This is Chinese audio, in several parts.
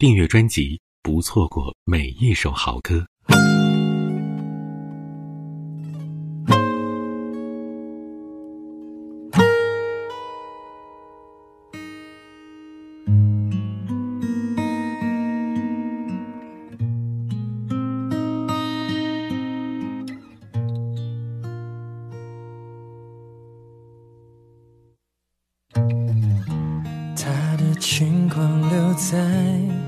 订阅专辑，不错过每一首好歌。他的轻狂留在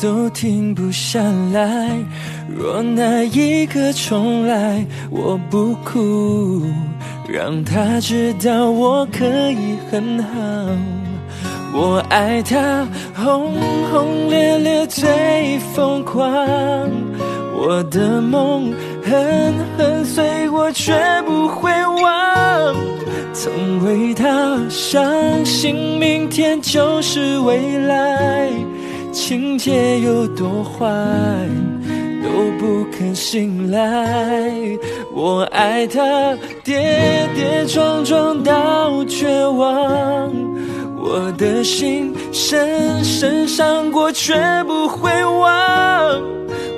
都停不下来。若那一刻重来，我不哭，让他知道我可以很好。我爱他，轰轰烈烈最疯狂。我的梦狠狠碎，我绝不会忘。曾为他相信明天就是未来，情节有多坏都不肯醒来。我爱他，跌跌撞撞到绝望，我的心深深伤过，却不会忘。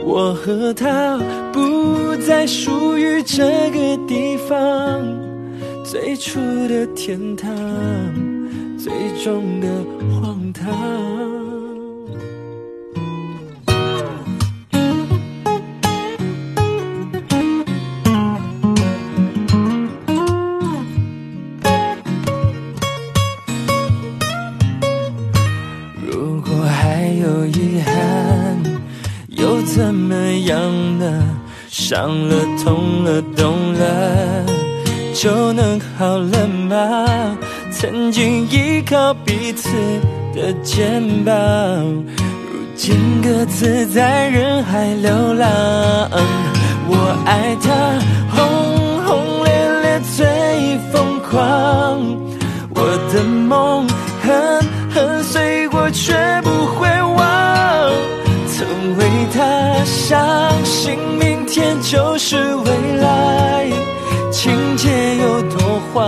我和他不再属于这个地方。最初的天堂，最终的荒唐。有遗憾，又怎么样呢？伤了，痛了，懂了。就能好了吗？曾经依靠彼此的肩膀，如今各自在人海流浪。我爱他，就是未来。情节有多坏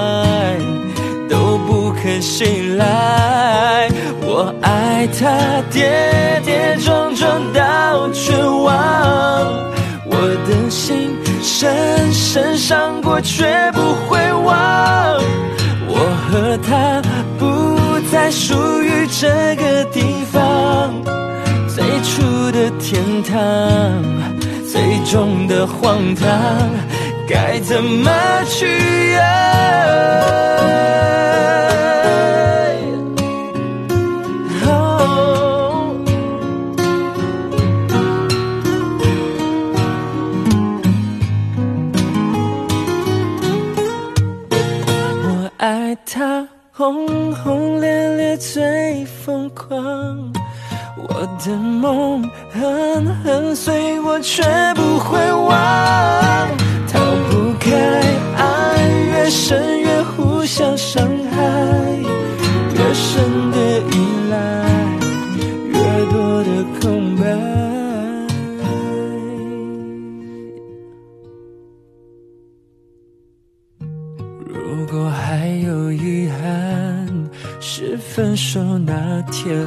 都不肯醒来。我爱他，跌跌撞撞到绝望。我的心深深伤过，却不会忘。我和他不再属于这个地方。最初的天堂，最终的荒唐。该怎么去爱？哦，我爱他，轰轰烈烈最疯狂。我的梦狠狠碎，我却不会忘。逃不开爱，越深越互相伤害，越深的依赖，越多的空白。如果还有遗憾，是分手那天，